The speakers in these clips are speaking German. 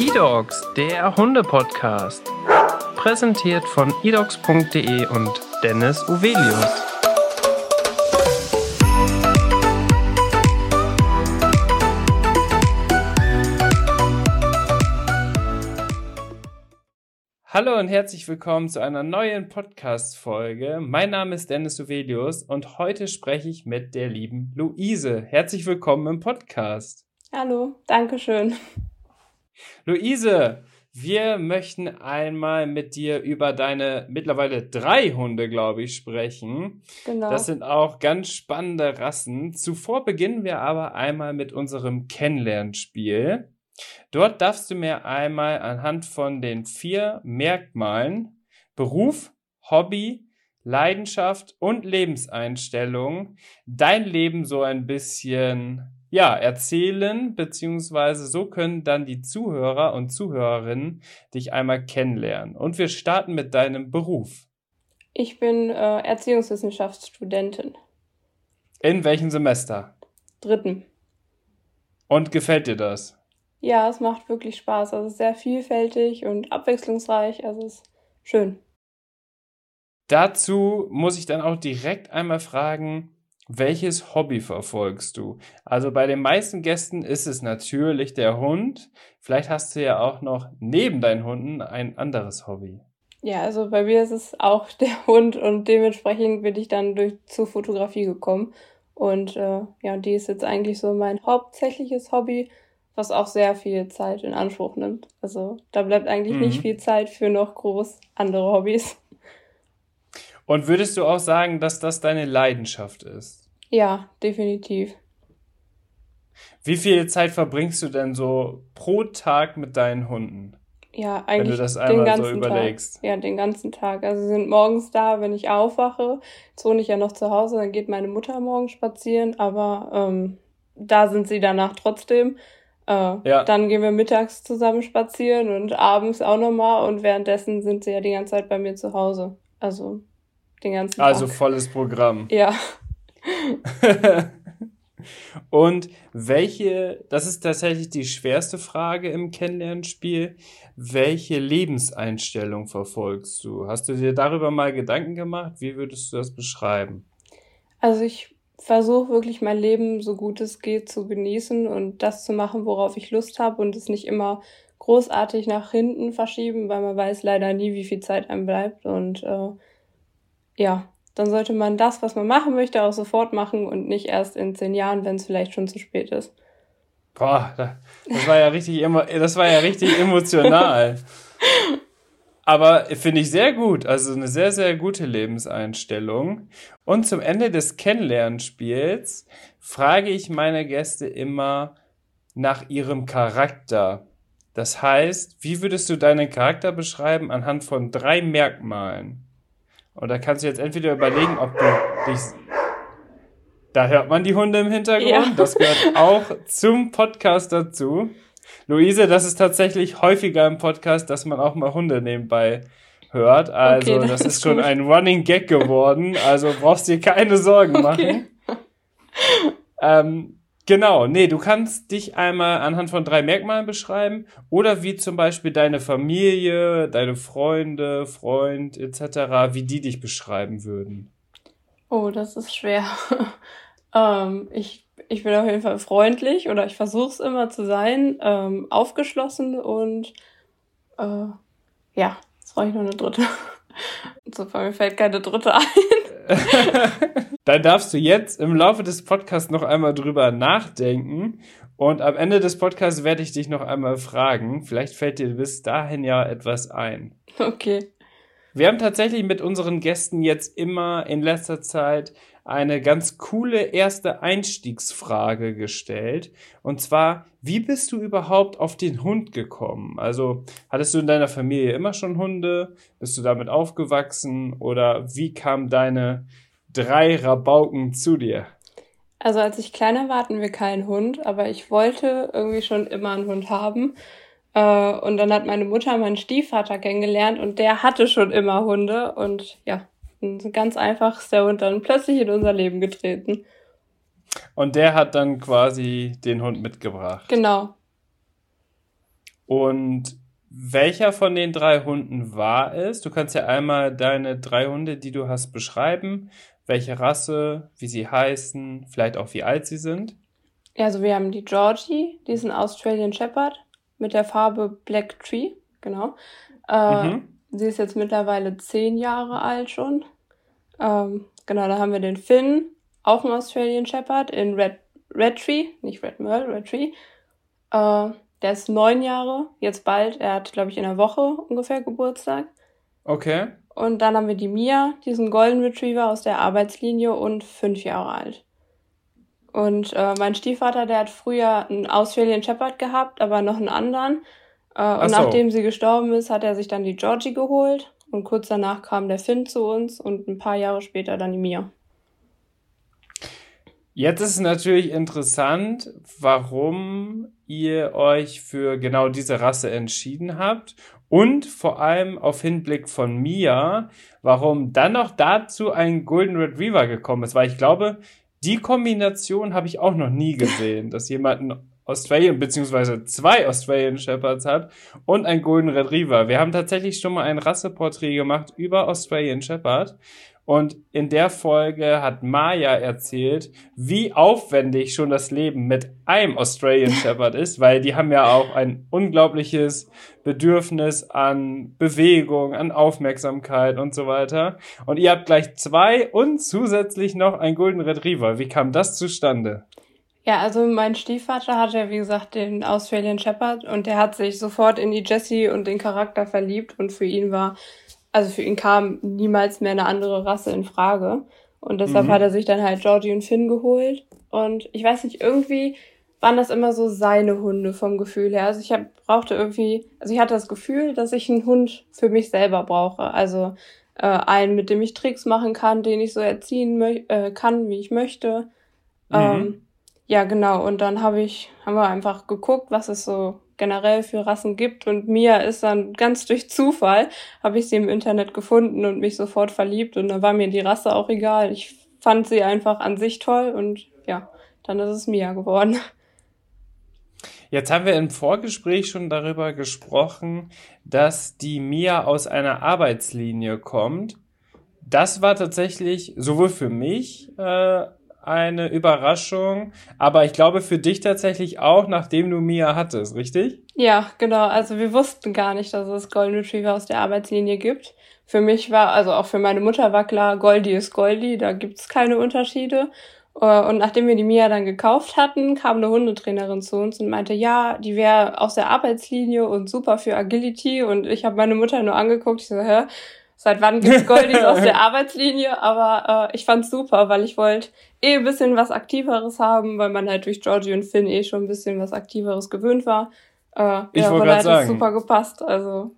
eDogs, der Hunde-Podcast. Präsentiert von edogs.de und Dennis Uvelius. Hallo und herzlich willkommen zu einer neuen Podcast-Folge. Mein Name ist Dennis Uvelius und heute spreche ich mit der lieben Luise. Herzlich willkommen im Podcast. Hallo, danke schön. Luise, wir möchten einmal mit dir über deine mittlerweile drei Hunde, glaube ich, sprechen. Genau. Das sind auch ganz spannende Rassen. Zuvor beginnen wir aber einmal mit unserem Kennenlernspiel. Dort darfst du mir einmal anhand von den vier Merkmalen Beruf, Hobby, Leidenschaft und Lebenseinstellung dein Leben so ein bisschen ja, erzählen, beziehungsweise so können dann die Zuhörer und Zuhörerinnen dich einmal kennenlernen. Und wir starten mit deinem Beruf. Ich bin äh, Erziehungswissenschaftsstudentin. In welchem Semester? Dritten. Und gefällt dir das? Ja, es macht wirklich Spaß. Also sehr vielfältig und abwechslungsreich. Also es ist schön. Dazu muss ich dann auch direkt einmal fragen, welches Hobby verfolgst du? Also bei den meisten Gästen ist es natürlich der Hund. Vielleicht hast du ja auch noch neben deinen Hunden ein anderes Hobby. Ja, also bei mir ist es auch der Hund und dementsprechend bin ich dann durch zur Fotografie gekommen. Und äh, ja, die ist jetzt eigentlich so mein hauptsächliches Hobby, was auch sehr viel Zeit in Anspruch nimmt. Also da bleibt eigentlich mhm. nicht viel Zeit für noch groß andere Hobbys. Und würdest du auch sagen, dass das deine Leidenschaft ist? Ja, definitiv. Wie viel Zeit verbringst du denn so pro Tag mit deinen Hunden? Ja, eigentlich wenn du das einmal den ganzen so überlegst. Tag. Ja, den ganzen Tag. Also sie sind morgens da, wenn ich aufwache. Jetzt wohne ich ja noch zu Hause, dann geht meine Mutter morgens spazieren, aber ähm, da sind sie danach trotzdem. Äh, ja. Dann gehen wir mittags zusammen spazieren und abends auch nochmal und währenddessen sind sie ja die ganze Zeit bei mir zu Hause. Also den ganzen also Tag. Also volles Programm. Ja. Und welche, das ist tatsächlich die schwerste Frage im Kennenlernspiel, welche Lebenseinstellung verfolgst du? Hast du dir darüber mal Gedanken gemacht? Wie würdest du das beschreiben? Also ich versuche wirklich mein Leben so gut es geht zu genießen und das zu machen, worauf ich Lust habe und es nicht immer großartig nach hinten verschieben, weil man weiß leider nie, wie viel Zeit einem bleibt und äh, ja, dann sollte man das, was man machen möchte, auch sofort machen und nicht erst in zehn Jahren, wenn es vielleicht schon zu spät ist. Boah, das war ja richtig, das war ja richtig emotional. Aber finde ich sehr gut. Also eine sehr, sehr gute Lebenseinstellung. Und zum Ende des Kennenlernspiels frage ich meine Gäste immer nach ihrem Charakter. Das heißt, wie würdest du deinen Charakter beschreiben anhand von drei Merkmalen? Und da kannst du jetzt entweder überlegen, ob du dich. Da hört man die Hunde im Hintergrund. Ja. Das gehört auch zum Podcast dazu. Luise, das ist tatsächlich häufiger im Podcast, dass man auch mal Hunde nebenbei hört. Also, okay, das, das, ist schon gut. ein Running Gag geworden. Also brauchst dir keine Sorgen okay. machen. Ähm, Genau, nee, du kannst dich einmal anhand von drei Merkmalen beschreiben oder wie zum Beispiel deine Familie, deine Freunde, Freund etc., wie die dich beschreiben würden. Oh, das ist schwer. ähm, ich, ich bin auf jeden Fall freundlich oder ich versuche es immer zu sein, ähm, aufgeschlossen und äh, ja, jetzt brauche ich noch eine dritte. So, mir fällt keine dritte ein. Dann darfst du jetzt im Laufe des Podcasts noch einmal drüber nachdenken. Und am Ende des Podcasts werde ich dich noch einmal fragen. Vielleicht fällt dir bis dahin ja etwas ein. Okay. Wir haben tatsächlich mit unseren Gästen jetzt immer in letzter Zeit eine ganz coole erste Einstiegsfrage gestellt. Und zwar, wie bist du überhaupt auf den Hund gekommen? Also, hattest du in deiner Familie immer schon Hunde? Bist du damit aufgewachsen? Oder wie kamen deine drei Rabauken zu dir? Also, als ich kleiner war, hatten wir keinen Hund, aber ich wollte irgendwie schon immer einen Hund haben. Äh, und dann hat meine Mutter meinen Stiefvater kennengelernt und der hatte schon immer Hunde und ja, ganz einfach ist der Hund dann plötzlich in unser Leben getreten. Und der hat dann quasi den Hund mitgebracht. Genau. Und welcher von den drei Hunden war es? Du kannst ja einmal deine drei Hunde, die du hast, beschreiben. Welche Rasse, wie sie heißen, vielleicht auch wie alt sie sind. Ja, also wir haben die Georgie, die ist ein Australian Shepherd mit der Farbe Black Tree, genau. Äh, mhm. Sie ist jetzt mittlerweile zehn Jahre alt schon. Ähm, genau, da haben wir den Finn, auch ein Australian Shepherd in Red, Red Tree, nicht Red Merle, Red Tree. Äh, der ist neun Jahre, jetzt bald. Er hat, glaube ich, in einer Woche ungefähr Geburtstag. Okay. Und dann haben wir die Mia, diesen Golden Retriever aus der Arbeitslinie und fünf Jahre alt. Und äh, mein Stiefvater, der hat früher einen Australian Shepherd gehabt, aber noch einen anderen. Äh, und so. nachdem sie gestorben ist, hat er sich dann die Georgie geholt. Und kurz danach kam der Finn zu uns und ein paar Jahre später dann die Mia. Jetzt ist natürlich interessant, warum ihr euch für genau diese Rasse entschieden habt und vor allem auf Hinblick von Mia, warum dann noch dazu ein Golden Retriever gekommen ist, weil ich glaube, die Kombination habe ich auch noch nie gesehen, dass jemand einen Australian beziehungsweise zwei Australian Shepherds hat und ein Golden Retriever. Wir haben tatsächlich schon mal ein Rasseporträt gemacht über Australian Shepherd und in der Folge hat Maya erzählt, wie aufwendig schon das Leben mit einem Australian Shepherd ist, weil die haben ja auch ein unglaubliches Bedürfnis an Bewegung, an Aufmerksamkeit und so weiter. Und ihr habt gleich zwei und zusätzlich noch ein Golden Retriever. Wie kam das zustande? Ja, also mein Stiefvater hatte, wie gesagt, den Australian Shepherd und der hat sich sofort in die Jessie und den Charakter verliebt und für ihn war also für ihn kam niemals mehr eine andere Rasse in Frage. Und deshalb mhm. hat er sich dann halt Georgie und Finn geholt. Und ich weiß nicht, irgendwie waren das immer so seine Hunde vom Gefühl her. Also ich hab, brauchte irgendwie, also ich hatte das Gefühl, dass ich einen Hund für mich selber brauche. Also äh, einen, mit dem ich Tricks machen kann, den ich so erziehen äh, kann, wie ich möchte. Mhm. Ähm, ja, genau. Und dann habe ich, haben wir einfach geguckt, was es so generell für Rassen gibt. Und Mia ist dann ganz durch Zufall, habe ich sie im Internet gefunden und mich sofort verliebt. Und da war mir die Rasse auch egal. Ich fand sie einfach an sich toll und ja, dann ist es Mia geworden. Jetzt haben wir im Vorgespräch schon darüber gesprochen, dass die Mia aus einer Arbeitslinie kommt. Das war tatsächlich sowohl für mich äh, eine Überraschung, aber ich glaube für dich tatsächlich auch, nachdem du Mia hattest, richtig? Ja, genau. Also wir wussten gar nicht, dass es Golden Retriever aus der Arbeitslinie gibt. Für mich war, also auch für meine Mutter war klar, Goldie ist Goldie, da gibt's keine Unterschiede. Äh, und nachdem wir die Mia dann gekauft hatten, kam eine Hundetrainerin zu uns und meinte, ja, die wäre aus der Arbeitslinie und super für Agility. Und ich habe meine Mutter nur angeguckt, ich so, hä, seit wann gibt's Goldies aus der Arbeitslinie? Aber äh, ich fand's super, weil ich wollte eh ein bisschen was Aktiveres haben, weil man halt durch Georgie und Finn eh schon ein bisschen was Aktiveres gewöhnt war. Äh, ich ja, wollte gerade sagen. super gepasst. Also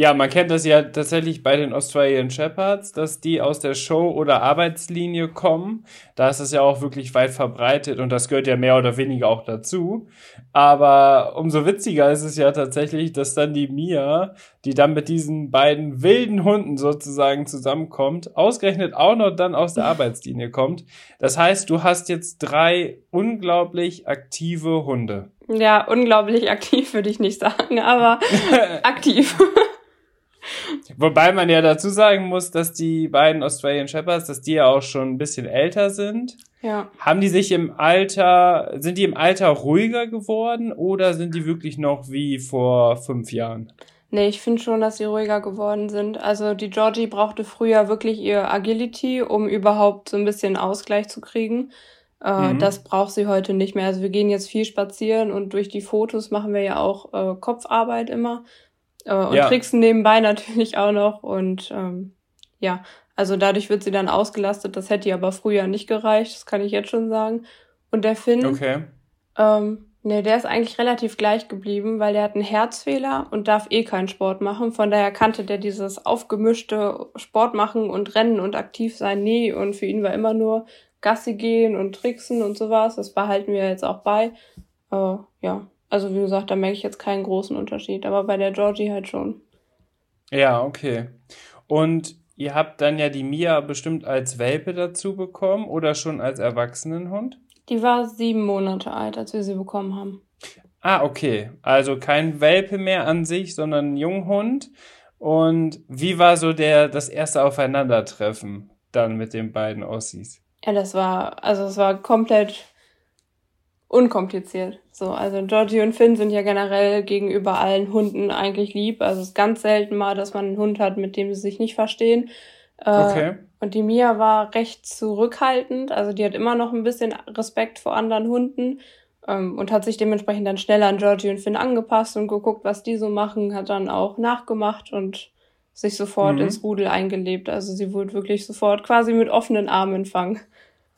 ja, man kennt das ja tatsächlich bei den Australian Shepherds, dass die aus der Show- oder Arbeitslinie kommen. Da ist es ja auch wirklich weit verbreitet und das gehört ja mehr oder weniger auch dazu. Aber umso witziger ist es ja tatsächlich, dass dann die Mia, die dann mit diesen beiden wilden Hunden sozusagen zusammenkommt, ausgerechnet auch noch dann aus der Arbeitslinie kommt. Das heißt, du hast jetzt drei unglaublich aktive Hunde. Ja, unglaublich aktiv würde ich nicht sagen, aber aktiv. Wobei man ja dazu sagen muss, dass die beiden Australian Shepherds, dass die ja auch schon ein bisschen älter sind. Ja. Haben die sich im Alter, sind die im Alter ruhiger geworden oder sind die wirklich noch wie vor fünf Jahren? Nee, ich finde schon, dass sie ruhiger geworden sind. Also die Georgie brauchte früher wirklich ihr Agility, um überhaupt so ein bisschen Ausgleich zu kriegen. Äh, mhm. Das braucht sie heute nicht mehr. Also wir gehen jetzt viel spazieren und durch die Fotos machen wir ja auch äh, Kopfarbeit immer. Äh, und ja. tricksen nebenbei natürlich auch noch. Und ähm, ja, also dadurch wird sie dann ausgelastet. Das hätte ihr aber früher nicht gereicht, das kann ich jetzt schon sagen. Und der Finn, okay. ähm, ne, der ist eigentlich relativ gleich geblieben, weil der hat einen Herzfehler und darf eh keinen Sport machen. Von daher kannte der dieses aufgemischte Sport machen und rennen und aktiv sein nie. Und für ihn war immer nur Gassi gehen und tricksen und sowas. Das behalten wir jetzt auch bei. Äh, ja, also wie gesagt, da merke ich jetzt keinen großen Unterschied, aber bei der Georgie halt schon. Ja, okay. Und ihr habt dann ja die Mia bestimmt als Welpe dazu bekommen oder schon als Erwachsenenhund? Die war sieben Monate alt, als wir sie bekommen haben. Ah, okay. Also kein Welpe mehr an sich, sondern ein Junghund. Und wie war so der, das erste Aufeinandertreffen dann mit den beiden Ossis? Ja, das war, also es war komplett unkompliziert. So, also Georgie und Finn sind ja generell gegenüber allen Hunden eigentlich lieb. Also es ist ganz selten mal, dass man einen Hund hat, mit dem sie sich nicht verstehen. Äh, okay. Und die Mia war recht zurückhaltend. Also die hat immer noch ein bisschen Respekt vor anderen Hunden ähm, und hat sich dementsprechend dann schneller an Georgie und Finn angepasst und geguckt, was die so machen, hat dann auch nachgemacht und sich sofort mhm. ins Rudel eingelebt. Also sie wurde wirklich sofort quasi mit offenen Armen empfangen.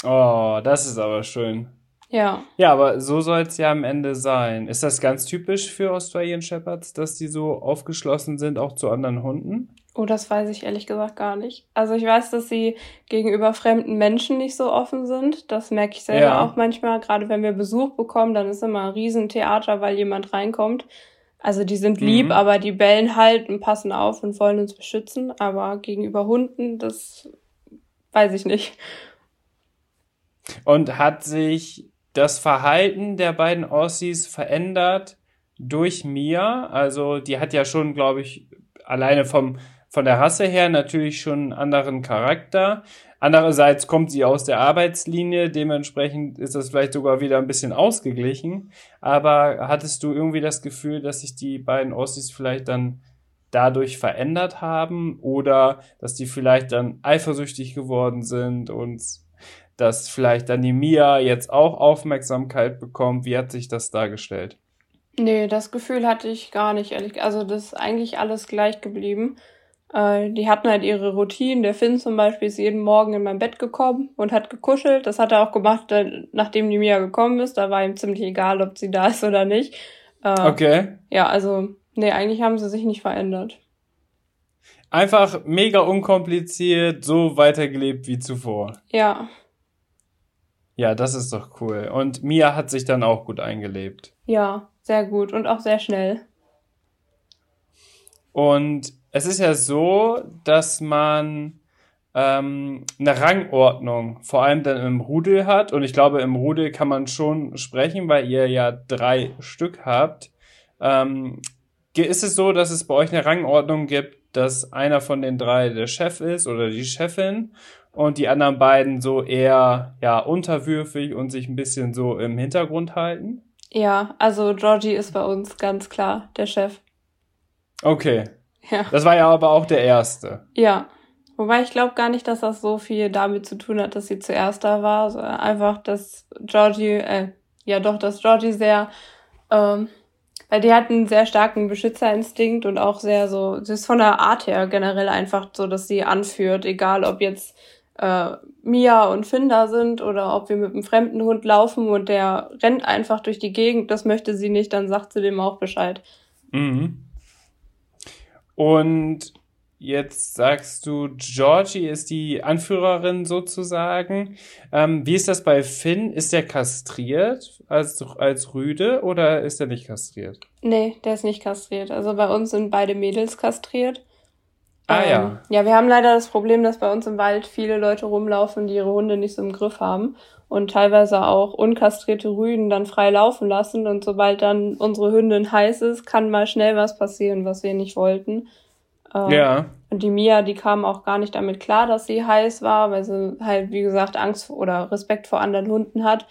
Oh, das ist aber schön. Ja. Ja, aber so soll es ja am Ende sein. Ist das ganz typisch für Australian Shepherds, dass die so aufgeschlossen sind, auch zu anderen Hunden? Oh, das weiß ich ehrlich gesagt gar nicht. Also ich weiß, dass sie gegenüber fremden Menschen nicht so offen sind. Das merke ich selber ja. auch manchmal. Gerade wenn wir Besuch bekommen, dann ist immer ein Riesentheater, weil jemand reinkommt. Also die sind lieb, mhm. aber die bellen halt und passen auf und wollen uns beschützen. Aber gegenüber Hunden, das weiß ich nicht. Und hat sich das Verhalten der beiden Aussies verändert durch Mia. Also die hat ja schon, glaube ich, alleine vom, von der Rasse her natürlich schon einen anderen Charakter. Andererseits kommt sie aus der Arbeitslinie, dementsprechend ist das vielleicht sogar wieder ein bisschen ausgeglichen. Aber hattest du irgendwie das Gefühl, dass sich die beiden Aussies vielleicht dann dadurch verändert haben oder dass die vielleicht dann eifersüchtig geworden sind und dass vielleicht dann die Mia jetzt auch Aufmerksamkeit bekommt. Wie hat sich das dargestellt? Nee, das Gefühl hatte ich gar nicht, ehrlich. Also das ist eigentlich alles gleich geblieben. Äh, die hatten halt ihre Routinen. Der Finn zum Beispiel ist jeden Morgen in mein Bett gekommen und hat gekuschelt. Das hat er auch gemacht, nachdem die Mia gekommen ist. Da war ihm ziemlich egal, ob sie da ist oder nicht. Äh, okay. Ja, also, nee, eigentlich haben sie sich nicht verändert. Einfach mega unkompliziert, so weitergelebt wie zuvor. Ja. Ja, das ist doch cool. Und Mia hat sich dann auch gut eingelebt. Ja, sehr gut und auch sehr schnell. Und es ist ja so, dass man ähm, eine Rangordnung vor allem dann im Rudel hat. Und ich glaube, im Rudel kann man schon sprechen, weil ihr ja drei Stück habt. Ähm, ist es so, dass es bei euch eine Rangordnung gibt, dass einer von den drei der Chef ist oder die Chefin und die anderen beiden so eher ja unterwürfig und sich ein bisschen so im Hintergrund halten? Ja, also Georgie ist bei uns ganz klar der Chef. Okay. Ja. Das war ja aber auch der erste. Ja. Wobei ich glaube gar nicht, dass das so viel damit zu tun hat, dass sie zuerst da war, sondern einfach, dass Georgie, äh, ja doch, dass Georgie sehr, ähm, weil die hat einen sehr starken Beschützerinstinkt und auch sehr so, sie ist von der Art her generell einfach so, dass sie anführt, egal ob jetzt äh, Mia und Finn da sind oder ob wir mit einem fremden Hund laufen und der rennt einfach durch die Gegend, das möchte sie nicht, dann sagt sie dem auch Bescheid. Mhm. Und jetzt sagst du, Georgie ist die Anführerin sozusagen. Ähm, wie ist das bei Finn? Ist der kastriert als, als Rüde oder ist er nicht kastriert? Nee, der ist nicht kastriert. Also bei uns sind beide Mädels kastriert. Ah ähm, ja. Ja, wir haben leider das Problem, dass bei uns im Wald viele Leute rumlaufen, die ihre Hunde nicht so im Griff haben und teilweise auch unkastrierte Rüden dann frei laufen lassen. Und sobald dann unsere Hündin heiß ist, kann mal schnell was passieren, was wir nicht wollten. Ähm, ja. Und die Mia, die kam auch gar nicht damit klar, dass sie heiß war, weil sie halt, wie gesagt, Angst oder Respekt vor anderen Hunden hat.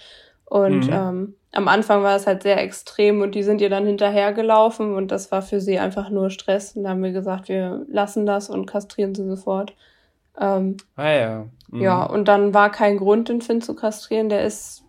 Und mhm. ähm, am Anfang war es halt sehr extrem und die sind ihr dann hinterhergelaufen und das war für sie einfach nur Stress. Und da haben wir gesagt, wir lassen das und kastrieren sie sofort. Ähm, ah ja. Mhm. Ja, und dann war kein Grund, den Finn zu kastrieren. Der ist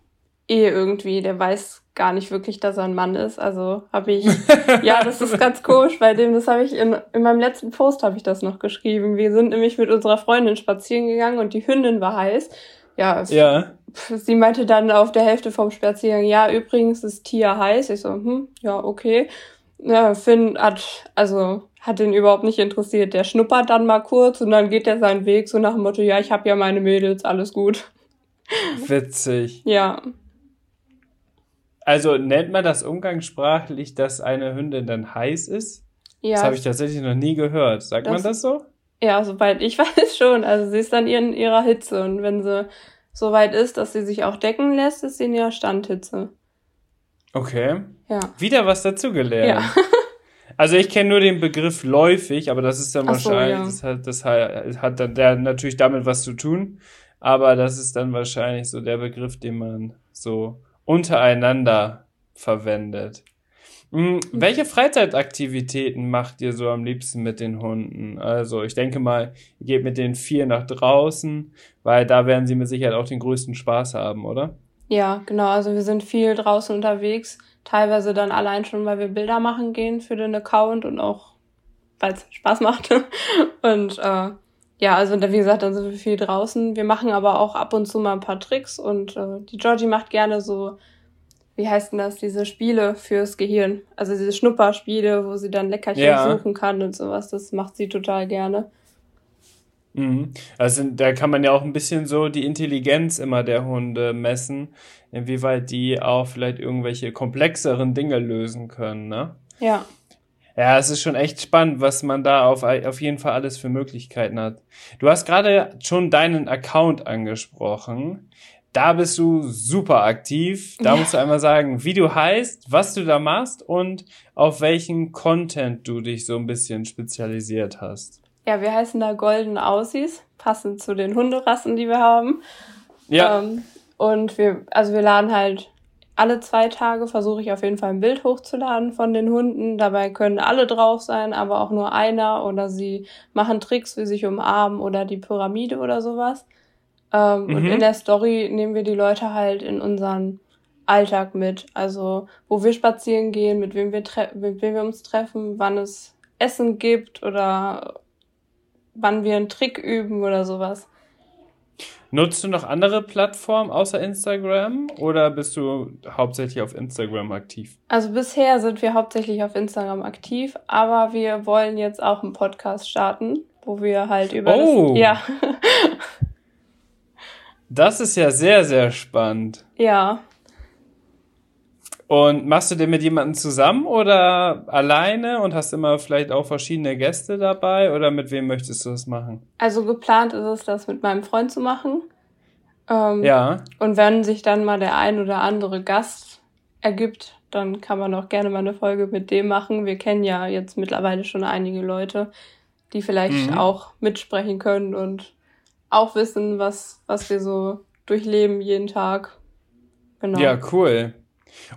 eh irgendwie, der weiß gar nicht wirklich, dass er ein Mann ist. Also habe ich, ja, das ist ganz komisch bei dem. Das habe ich in, in meinem letzten Post habe ich das noch geschrieben. Wir sind nämlich mit unserer Freundin spazieren gegangen und die Hündin war heiß. Ja, ja sie meinte dann auf der Hälfte vom Spaziergang, ja, übrigens ist Tia heiß. Ich so, hm, ja, okay. Ja, Finn hat, also, hat den überhaupt nicht interessiert. Der schnuppert dann mal kurz und dann geht er seinen Weg so nach dem Motto, ja, ich hab ja meine Mädels, alles gut. Witzig. Ja. Also nennt man das umgangssprachlich, dass eine Hündin dann heiß ist? Ja. Das habe ich tatsächlich noch nie gehört. Sagt das, man das so? Ja, soweit ich weiß schon. Also sie ist dann in ihrer Hitze und wenn sie so weit ist, dass sie sich auch decken lässt, ist sie in ihrer Standhitze. Okay. Ja. Wieder was dazugelernt. Ja. also ich kenne nur den Begriff läufig, aber das ist dann Ach wahrscheinlich, so, ja. das, hat, das hat dann der natürlich damit was zu tun, aber das ist dann wahrscheinlich so der Begriff, den man so untereinander verwendet. Hm, welche Freizeitaktivitäten macht ihr so am liebsten mit den Hunden? Also, ich denke mal, ihr geht mit den vier nach draußen, weil da werden sie mit Sicherheit auch den größten Spaß haben, oder? Ja, genau. Also, wir sind viel draußen unterwegs. Teilweise dann allein schon, weil wir Bilder machen gehen für den Account und auch, weil es Spaß macht. und äh, ja, also wie gesagt, dann sind wir viel draußen. Wir machen aber auch ab und zu mal ein paar Tricks und äh, die Georgie macht gerne so wie heißt denn das, diese Spiele fürs Gehirn. Also diese Schnupperspiele, wo sie dann Leckerchen ja. suchen kann und sowas. Das macht sie total gerne. Mhm. Also da kann man ja auch ein bisschen so die Intelligenz immer der Hunde messen, inwieweit die auch vielleicht irgendwelche komplexeren Dinge lösen können, ne? Ja. Ja, es ist schon echt spannend, was man da auf, auf jeden Fall alles für Möglichkeiten hat. Du hast gerade schon deinen Account angesprochen da bist du super aktiv. Da musst du einmal sagen, wie du heißt, was du da machst und auf welchen Content du dich so ein bisschen spezialisiert hast. Ja, wir heißen da Golden Aussies, passend zu den Hunderassen, die wir haben. Ja. Ähm, und wir, also wir laden halt alle zwei Tage versuche ich auf jeden Fall ein Bild hochzuladen von den Hunden. Dabei können alle drauf sein, aber auch nur einer oder sie machen Tricks wie sich umarmen oder die Pyramide oder sowas. Ähm, mhm. Und in der Story nehmen wir die Leute halt in unseren Alltag mit. Also, wo wir spazieren gehen, mit wem wir, mit wem wir uns treffen, wann es Essen gibt oder wann wir einen Trick üben oder sowas. Nutzt du noch andere Plattformen außer Instagram oder bist du hauptsächlich auf Instagram aktiv? Also bisher sind wir hauptsächlich auf Instagram aktiv, aber wir wollen jetzt auch einen Podcast starten, wo wir halt über oh. das, ja, Das ist ja sehr, sehr spannend. Ja. Und machst du den mit jemandem zusammen oder alleine und hast immer vielleicht auch verschiedene Gäste dabei oder mit wem möchtest du das machen? Also geplant ist es, das mit meinem Freund zu machen. Ähm, ja. Und wenn sich dann mal der ein oder andere Gast ergibt, dann kann man auch gerne mal eine Folge mit dem machen. Wir kennen ja jetzt mittlerweile schon einige Leute, die vielleicht mhm. auch mitsprechen können und auch wissen, was, was wir so durchleben jeden Tag. Genau. Ja, cool.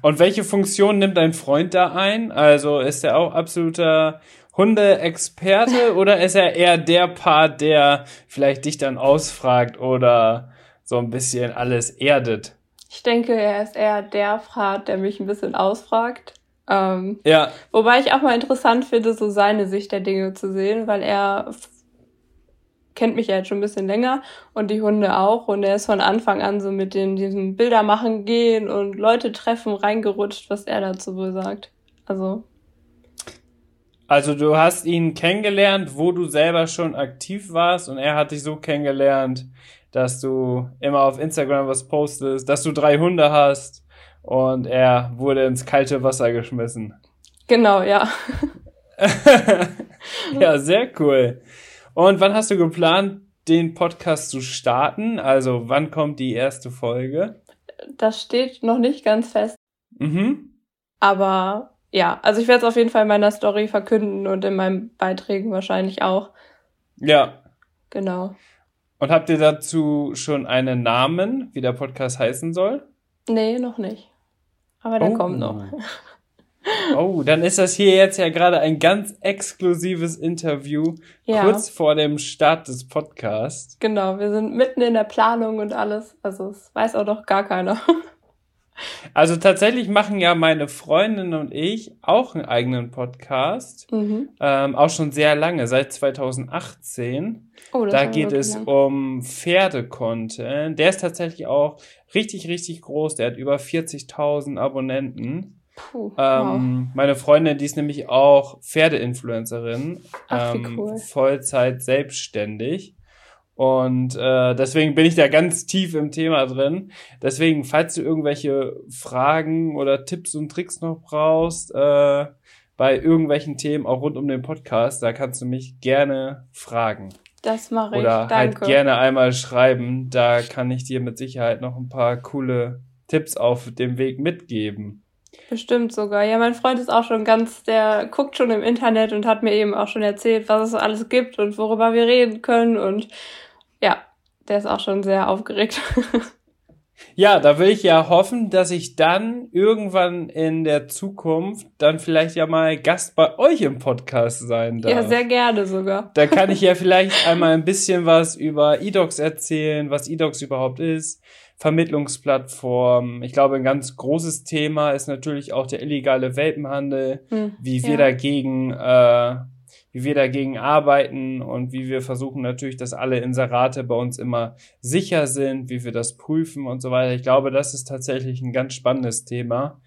Und welche Funktion nimmt dein Freund da ein? Also ist er auch absoluter Hundeexperte oder ist er eher der Part, der vielleicht dich dann ausfragt oder so ein bisschen alles erdet? Ich denke, er ist eher der Part, der mich ein bisschen ausfragt. Ähm, ja. Wobei ich auch mal interessant finde, so seine Sicht der Dinge zu sehen, weil er kennt mich ja jetzt schon ein bisschen länger und die Hunde auch. Und er ist von Anfang an so mit den, diesem Bilder machen gehen und Leute treffen reingerutscht, was er dazu wohl sagt. Also. Also du hast ihn kennengelernt, wo du selber schon aktiv warst und er hat dich so kennengelernt, dass du immer auf Instagram was postest, dass du drei Hunde hast und er wurde ins kalte Wasser geschmissen. Genau, ja. ja, sehr cool. Und wann hast du geplant, den Podcast zu starten? Also wann kommt die erste Folge? Das steht noch nicht ganz fest. Mhm. Aber ja, also ich werde es auf jeden Fall in meiner Story verkünden und in meinen Beiträgen wahrscheinlich auch. Ja. Genau. Und habt ihr dazu schon einen Namen, wie der Podcast heißen soll? Nee, noch nicht. Aber der oh. kommt noch. Oh, dann ist das hier jetzt ja gerade ein ganz exklusives Interview ja. kurz vor dem Start des Podcasts. Genau, wir sind mitten in der Planung und alles. Also es weiß auch noch gar keiner. Also tatsächlich machen ja meine Freundin und ich auch einen eigenen Podcast. Mhm. Ähm, auch schon sehr lange, seit 2018. Oh, das da geht es lang. um Pferdecontent. Der ist tatsächlich auch richtig, richtig groß. Der hat über 40.000 Abonnenten. Puh, ähm, wow. Meine Freundin, die ist nämlich auch Pferdeinfluencerin, ähm, cool. Vollzeit selbstständig. Und äh, deswegen bin ich da ganz tief im Thema drin. Deswegen, falls du irgendwelche Fragen oder Tipps und Tricks noch brauchst, äh, bei irgendwelchen Themen, auch rund um den Podcast, da kannst du mich gerne fragen. Das mache ich. Oder halt gerne einmal schreiben. Da kann ich dir mit Sicherheit noch ein paar coole Tipps auf dem Weg mitgeben. Bestimmt sogar. Ja, mein Freund ist auch schon ganz, der guckt schon im Internet und hat mir eben auch schon erzählt, was es alles gibt und worüber wir reden können. Und ja, der ist auch schon sehr aufgeregt. Ja, da will ich ja hoffen, dass ich dann irgendwann in der Zukunft dann vielleicht ja mal Gast bei euch im Podcast sein darf. Ja, sehr gerne sogar. Da kann ich ja vielleicht einmal ein bisschen was über eDocs erzählen, was eDocs überhaupt ist, Vermittlungsplattform. Ich glaube, ein ganz großes Thema ist natürlich auch der illegale Welpenhandel, hm, wie wir ja. dagegen, äh, wie wir dagegen arbeiten und wie wir versuchen natürlich, dass alle Inserate bei uns immer sicher sind, wie wir das prüfen und so weiter. Ich glaube, das ist tatsächlich ein ganz spannendes Thema.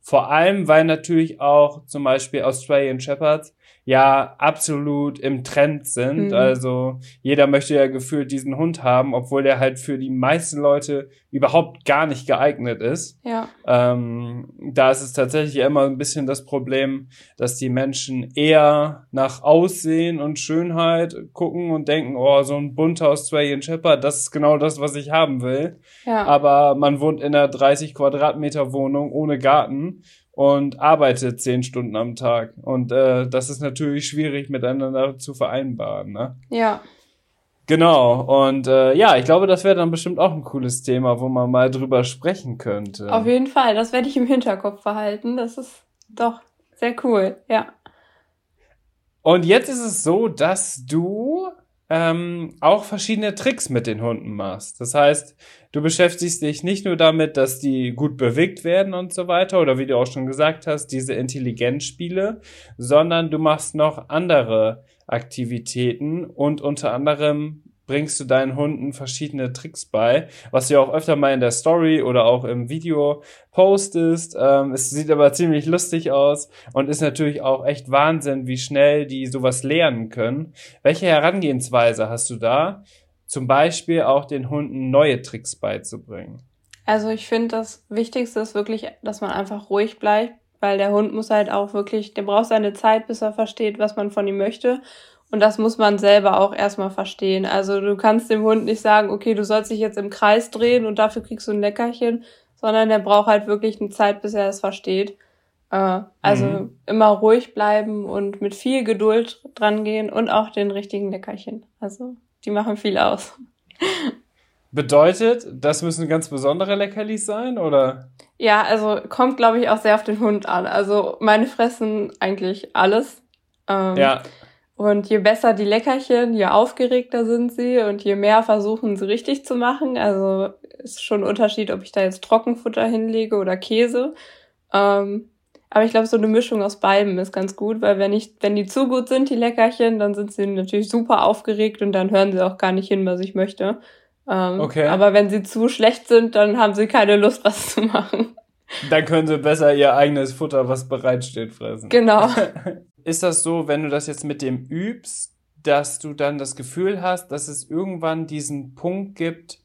Vor allem, weil natürlich auch zum Beispiel Australian Shepherds ja absolut im Trend sind. Mhm. Also jeder möchte ja gefühlt diesen Hund haben, obwohl der halt für die meisten Leute überhaupt gar nicht geeignet ist. Ja. Ähm, da ist es tatsächlich immer ein bisschen das Problem, dass die Menschen eher nach Aussehen und Schönheit gucken und denken, oh, so ein bunter Australian Shepherd, das ist genau das, was ich haben will. Ja. Aber man wohnt in einer 30 Quadratmeter Wohnung ohne Garten und arbeitet zehn Stunden am Tag. Und äh, das ist natürlich schwierig miteinander zu vereinbaren. Ne? Ja. Genau, und äh, ja, ich glaube, das wäre dann bestimmt auch ein cooles Thema, wo man mal drüber sprechen könnte. Auf jeden Fall, das werde ich im Hinterkopf behalten. Das ist doch sehr cool, ja. Und jetzt ist es so, dass du ähm, auch verschiedene Tricks mit den Hunden machst. Das heißt, du beschäftigst dich nicht nur damit, dass die gut bewegt werden und so weiter, oder wie du auch schon gesagt hast, diese Intelligenzspiele, sondern du machst noch andere Aktivitäten und unter anderem bringst du deinen Hunden verschiedene Tricks bei, was du auch öfter mal in der Story oder auch im Video postest. Ähm, es sieht aber ziemlich lustig aus und ist natürlich auch echt Wahnsinn, wie schnell die sowas lernen können. Welche Herangehensweise hast du da? Zum Beispiel auch den Hunden neue Tricks beizubringen. Also ich finde, das Wichtigste ist wirklich, dass man einfach ruhig bleibt, weil der Hund muss halt auch wirklich, der braucht seine Zeit, bis er versteht, was man von ihm möchte. Und das muss man selber auch erstmal verstehen. Also du kannst dem Hund nicht sagen, okay, du sollst dich jetzt im Kreis drehen und dafür kriegst du ein Leckerchen, sondern der braucht halt wirklich eine Zeit, bis er es versteht. Äh, also mhm. immer ruhig bleiben und mit viel Geduld drangehen und auch den richtigen Leckerchen. Also die machen viel aus. Bedeutet, das müssen ganz besondere Leckerlis sein, oder? Ja, also kommt, glaube ich, auch sehr auf den Hund an. Also meine fressen eigentlich alles. Ähm, ja. Und je besser die Leckerchen, je aufgeregter sind sie und je mehr versuchen sie richtig zu machen. Also ist schon ein Unterschied, ob ich da jetzt Trockenfutter hinlege oder Käse. Ähm, aber ich glaube, so eine Mischung aus beiden ist ganz gut, weil wenn ich, wenn die zu gut sind, die Leckerchen, dann sind sie natürlich super aufgeregt und dann hören sie auch gar nicht hin, was ich möchte. Ähm, okay. Aber wenn sie zu schlecht sind, dann haben sie keine Lust, was zu machen. Dann können sie besser ihr eigenes Futter, was bereitsteht, fressen. Genau. Ist das so, wenn du das jetzt mit dem übst, dass du dann das Gefühl hast, dass es irgendwann diesen Punkt gibt,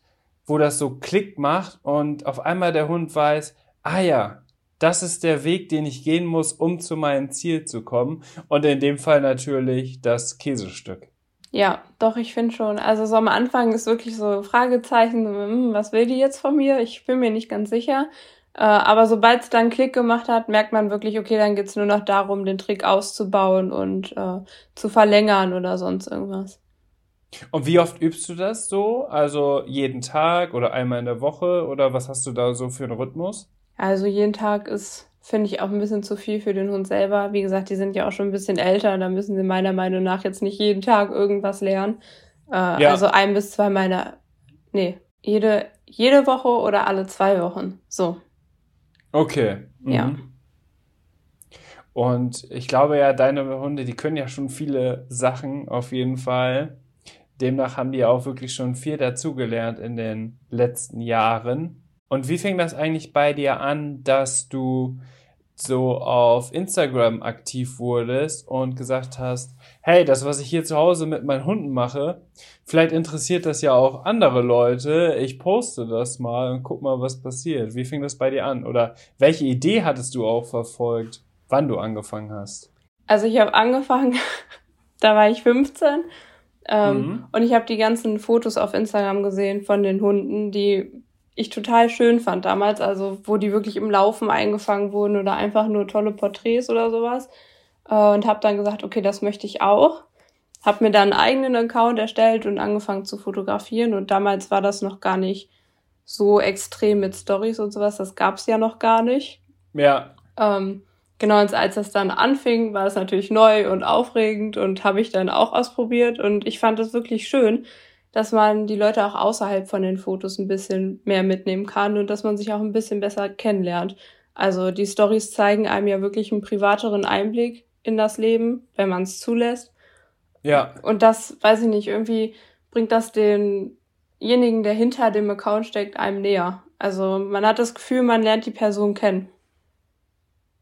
wo das so Klick macht und auf einmal der Hund weiß, ah ja, das ist der Weg, den ich gehen muss, um zu meinem Ziel zu kommen. Und in dem Fall natürlich das Käsestück. Ja, doch, ich finde schon. Also so am Anfang ist wirklich so Fragezeichen, hm, was will die jetzt von mir? Ich bin mir nicht ganz sicher. Äh, aber sobald es dann Klick gemacht hat, merkt man wirklich, okay, dann geht's nur noch darum, den Trick auszubauen und äh, zu verlängern oder sonst irgendwas. Und wie oft übst du das so? Also jeden Tag oder einmal in der Woche oder was hast du da so für einen Rhythmus? Also jeden Tag ist, finde ich, auch ein bisschen zu viel für den Hund selber. Wie gesagt, die sind ja auch schon ein bisschen älter, da müssen sie meiner Meinung nach jetzt nicht jeden Tag irgendwas lernen. Äh, ja. Also ein bis zwei meiner, nee, jede, jede Woche oder alle zwei Wochen. So. Okay. Mhm. Ja. Und ich glaube ja, deine Hunde, die können ja schon viele Sachen auf jeden Fall. Demnach haben die auch wirklich schon viel dazugelernt in den letzten Jahren. Und wie fing das eigentlich bei dir an, dass du so auf Instagram aktiv wurdest und gesagt hast, hey, das, was ich hier zu Hause mit meinen Hunden mache, vielleicht interessiert das ja auch andere Leute. Ich poste das mal und guck mal, was passiert. Wie fing das bei dir an? Oder welche Idee hattest du auch verfolgt, wann du angefangen hast? Also ich habe angefangen, da war ich 15 ähm, mhm. und ich habe die ganzen Fotos auf Instagram gesehen von den Hunden, die ich total schön fand damals, also wo die wirklich im Laufen eingefangen wurden oder einfach nur tolle Porträts oder sowas. Äh, und habe dann gesagt, okay, das möchte ich auch. Habe mir dann einen eigenen Account erstellt und angefangen zu fotografieren. Und damals war das noch gar nicht so extrem mit Stories und sowas. Das gab's ja noch gar nicht. Ja. Ähm, genau, und als das dann anfing, war es natürlich neu und aufregend und habe ich dann auch ausprobiert. Und ich fand es wirklich schön, dass man die Leute auch außerhalb von den Fotos ein bisschen mehr mitnehmen kann und dass man sich auch ein bisschen besser kennenlernt. Also die Stories zeigen einem ja wirklich einen privateren Einblick in das Leben, wenn man es zulässt. Ja. Und das, weiß ich nicht, irgendwie bringt das denjenigen, der hinter dem Account steckt, einem näher. Also man hat das Gefühl, man lernt die Person kennen.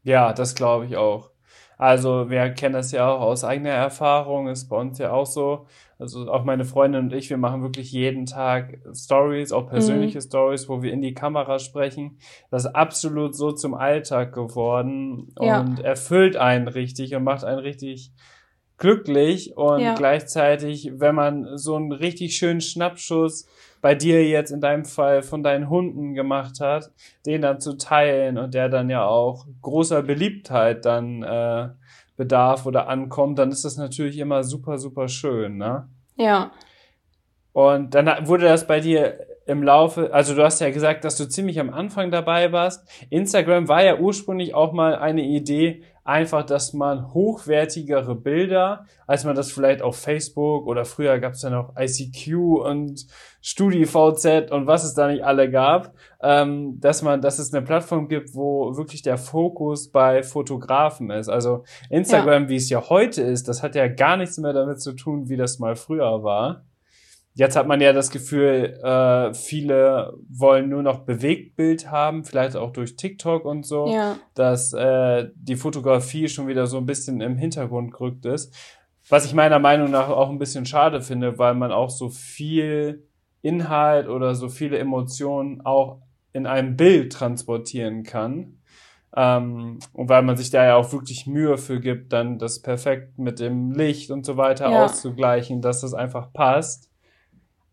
Ja, das glaube ich auch. Also wir kennen das ja auch aus eigener Erfahrung, ist bei uns ja auch so. Also auch meine Freundin und ich, wir machen wirklich jeden Tag Stories, auch persönliche mhm. Stories, wo wir in die Kamera sprechen. Das ist absolut so zum Alltag geworden ja. und erfüllt einen richtig und macht einen richtig glücklich und ja. gleichzeitig, wenn man so einen richtig schönen Schnappschuss bei dir jetzt in deinem Fall von deinen Hunden gemacht hat, den dann zu teilen und der dann ja auch großer Beliebtheit dann äh, bedarf oder ankommt, dann ist das natürlich immer super, super schön, ne? Ja. Und dann wurde das bei dir im Laufe, also du hast ja gesagt, dass du ziemlich am Anfang dabei warst. Instagram war ja ursprünglich auch mal eine Idee, einfach, dass man hochwertigere Bilder, als man das vielleicht auf Facebook oder früher gab es ja noch ICQ und StudiVZ und was es da nicht alle gab, ähm, dass man, dass es eine Plattform gibt, wo wirklich der Fokus bei Fotografen ist. Also Instagram, ja. wie es ja heute ist, das hat ja gar nichts mehr damit zu tun, wie das mal früher war. Jetzt hat man ja das Gefühl, äh, viele wollen nur noch Bewegtbild haben, vielleicht auch durch TikTok und so, ja. dass äh, die Fotografie schon wieder so ein bisschen im Hintergrund gerückt ist. Was ich meiner Meinung nach auch ein bisschen schade finde, weil man auch so viel Inhalt oder so viele Emotionen auch in einem Bild transportieren kann. Ähm, und weil man sich da ja auch wirklich Mühe für gibt, dann das perfekt mit dem Licht und so weiter ja. auszugleichen, dass das einfach passt.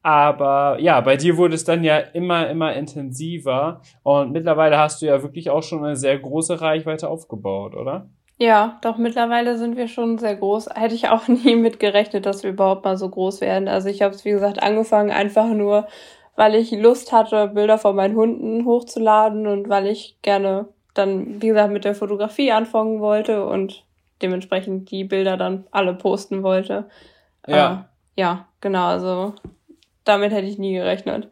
Aber ja, bei dir wurde es dann ja immer, immer intensiver. Und mittlerweile hast du ja wirklich auch schon eine sehr große Reichweite aufgebaut, oder? Ja, doch mittlerweile sind wir schon sehr groß. Hätte ich auch nie mit gerechnet, dass wir überhaupt mal so groß werden. Also ich habe es, wie gesagt, angefangen einfach nur, weil ich Lust hatte, Bilder von meinen Hunden hochzuladen und weil ich gerne dann, wie gesagt, mit der Fotografie anfangen wollte und dementsprechend die Bilder dann alle posten wollte. Ja. Äh, ja, genau. Also damit hätte ich nie gerechnet.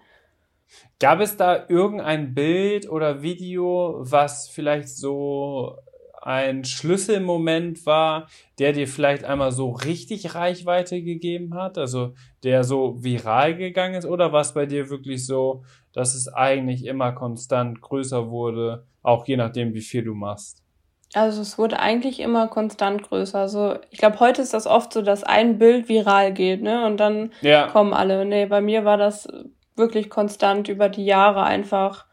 Gab es da irgendein Bild oder Video, was vielleicht so ein Schlüsselmoment war, der dir vielleicht einmal so richtig Reichweite gegeben hat, also der so viral gegangen ist, oder war es bei dir wirklich so, dass es eigentlich immer konstant größer wurde, auch je nachdem, wie viel du machst? Also es wurde eigentlich immer konstant größer. Also ich glaube, heute ist das oft so, dass ein Bild viral geht, ne? Und dann ja. kommen alle. Nee, bei mir war das wirklich konstant über die Jahre einfach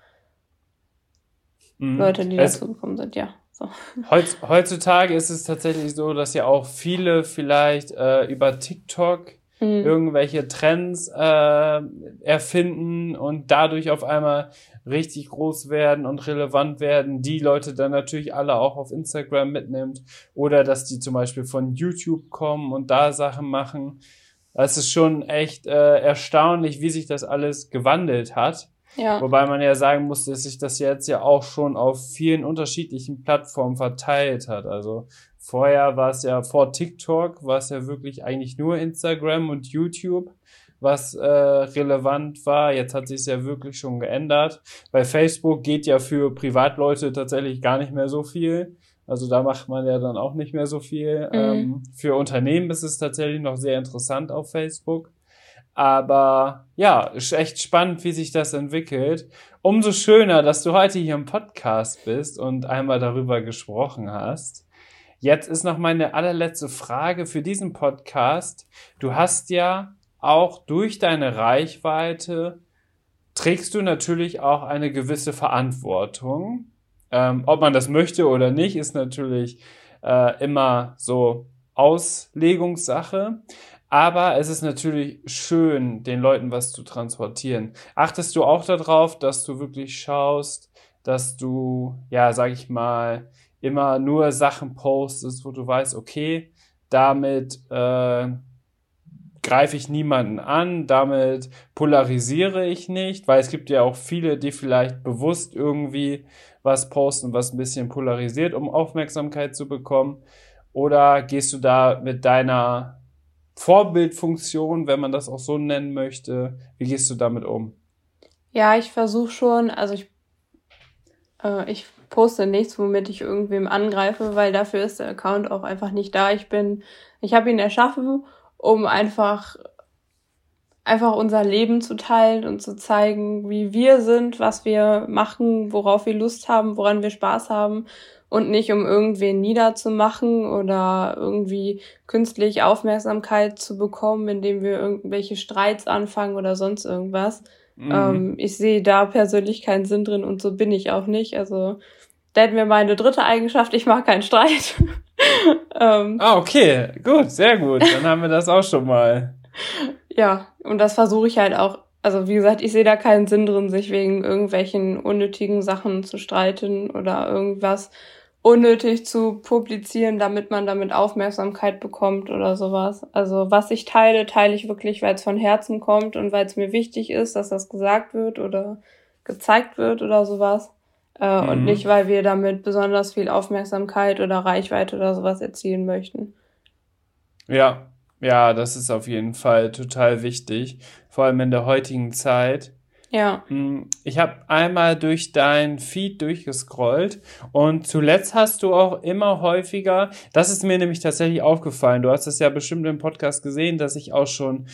mhm. Leute, die dazugekommen sind, ja. So. Heutzutage ist es tatsächlich so, dass ja auch viele vielleicht äh, über TikTok mhm. irgendwelche Trends äh, erfinden und dadurch auf einmal richtig groß werden und relevant werden, die Leute dann natürlich alle auch auf Instagram mitnimmt oder dass die zum Beispiel von YouTube kommen und da Sachen machen. Es ist schon echt äh, erstaunlich, wie sich das alles gewandelt hat. Ja. Wobei man ja sagen muss, dass sich das jetzt ja auch schon auf vielen unterschiedlichen Plattformen verteilt hat. Also vorher war es ja vor TikTok, war es ja wirklich eigentlich nur Instagram und YouTube was äh, relevant war. Jetzt hat sich ja wirklich schon geändert. Bei Facebook geht ja für Privatleute tatsächlich gar nicht mehr so viel. Also da macht man ja dann auch nicht mehr so viel. Mhm. Ähm, für Unternehmen ist es tatsächlich noch sehr interessant auf Facebook. Aber ja, ist echt spannend, wie sich das entwickelt. Umso schöner, dass du heute hier im Podcast bist und einmal darüber gesprochen hast. Jetzt ist noch meine allerletzte Frage für diesen Podcast. Du hast ja auch durch deine Reichweite trägst du natürlich auch eine gewisse Verantwortung. Ähm, ob man das möchte oder nicht, ist natürlich äh, immer so Auslegungssache. Aber es ist natürlich schön, den Leuten was zu transportieren. Achtest du auch darauf, dass du wirklich schaust, dass du, ja, sag ich mal, immer nur Sachen postest, wo du weißt, okay, damit äh, greife ich niemanden an, damit polarisiere ich nicht, weil es gibt ja auch viele, die vielleicht bewusst irgendwie was posten, was ein bisschen polarisiert, um Aufmerksamkeit zu bekommen. Oder gehst du da mit deiner Vorbildfunktion, wenn man das auch so nennen möchte, wie gehst du damit um? Ja, ich versuche schon, also ich, äh, ich poste nichts, womit ich irgendwem angreife, weil dafür ist der Account auch einfach nicht da. Ich bin, ich habe ihn erschaffen um einfach einfach unser Leben zu teilen und zu zeigen, wie wir sind, was wir machen, worauf wir Lust haben, woran wir Spaß haben und nicht um irgendwen niederzumachen oder irgendwie künstlich Aufmerksamkeit zu bekommen, indem wir irgendwelche Streits anfangen oder sonst irgendwas. Mhm. Ähm, ich sehe da persönlich keinen Sinn drin und so bin ich auch nicht. Also da hätten wir meine dritte Eigenschaft, ich mag keinen Streit. ähm, ah, okay, gut, sehr gut. Dann haben wir das auch schon mal. Ja, und das versuche ich halt auch. Also wie gesagt, ich sehe da keinen Sinn drin, sich wegen irgendwelchen unnötigen Sachen zu streiten oder irgendwas unnötig zu publizieren, damit man damit Aufmerksamkeit bekommt oder sowas. Also was ich teile, teile ich wirklich, weil es von Herzen kommt und weil es mir wichtig ist, dass das gesagt wird oder gezeigt wird oder sowas. Äh, mhm. Und nicht, weil wir damit besonders viel Aufmerksamkeit oder Reichweite oder sowas erzielen möchten. Ja, ja, das ist auf jeden Fall total wichtig, vor allem in der heutigen Zeit. Ja. Hm, ich habe einmal durch dein Feed durchgescrollt und zuletzt hast du auch immer häufiger, das ist mir nämlich tatsächlich aufgefallen, du hast es ja bestimmt im Podcast gesehen, dass ich auch schon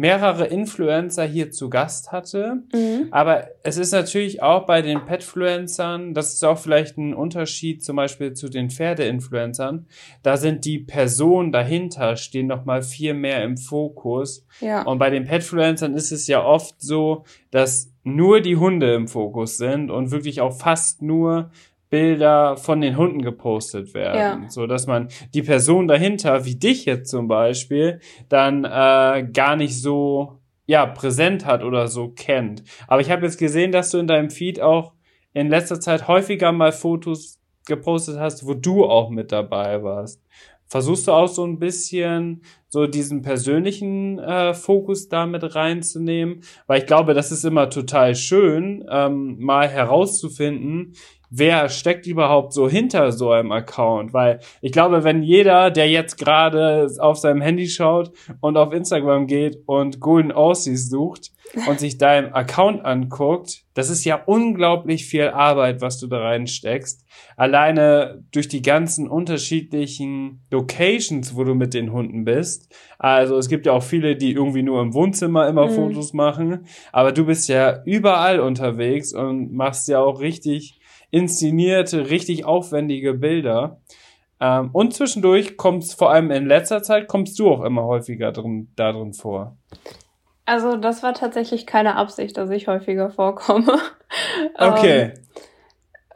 mehrere Influencer hier zu Gast hatte. Mhm. Aber es ist natürlich auch bei den Petfluencern, das ist auch vielleicht ein Unterschied zum Beispiel zu den Pferdeinfluencern. Da sind die Personen dahinter, stehen noch mal viel mehr im Fokus. Ja. Und bei den Petfluencern ist es ja oft so, dass nur die Hunde im Fokus sind und wirklich auch fast nur Bilder von den Hunden gepostet werden, ja. so dass man die Person dahinter, wie dich jetzt zum Beispiel, dann äh, gar nicht so ja präsent hat oder so kennt. Aber ich habe jetzt gesehen, dass du in deinem Feed auch in letzter Zeit häufiger mal Fotos gepostet hast, wo du auch mit dabei warst. Versuchst du auch so ein bisschen so diesen persönlichen äh, Fokus damit reinzunehmen? Weil ich glaube, das ist immer total schön, ähm, mal herauszufinden, wer steckt überhaupt so hinter so einem Account? Weil ich glaube, wenn jeder, der jetzt gerade auf seinem Handy schaut und auf Instagram geht und Golden Aussies sucht und sich deinem Account anguckt, das ist ja unglaublich viel Arbeit, was du da reinsteckst. Alleine durch die ganzen unterschiedlichen Locations, wo du mit den Hunden bist. Also es gibt ja auch viele, die irgendwie nur im Wohnzimmer immer mhm. Fotos machen. Aber du bist ja überall unterwegs und machst ja auch richtig inszenierte, richtig aufwendige Bilder. Ähm, und zwischendurch kommst vor allem in letzter Zeit kommst du auch immer häufiger drin, da drin vor. Also das war tatsächlich keine Absicht, dass ich häufiger vorkomme. Okay.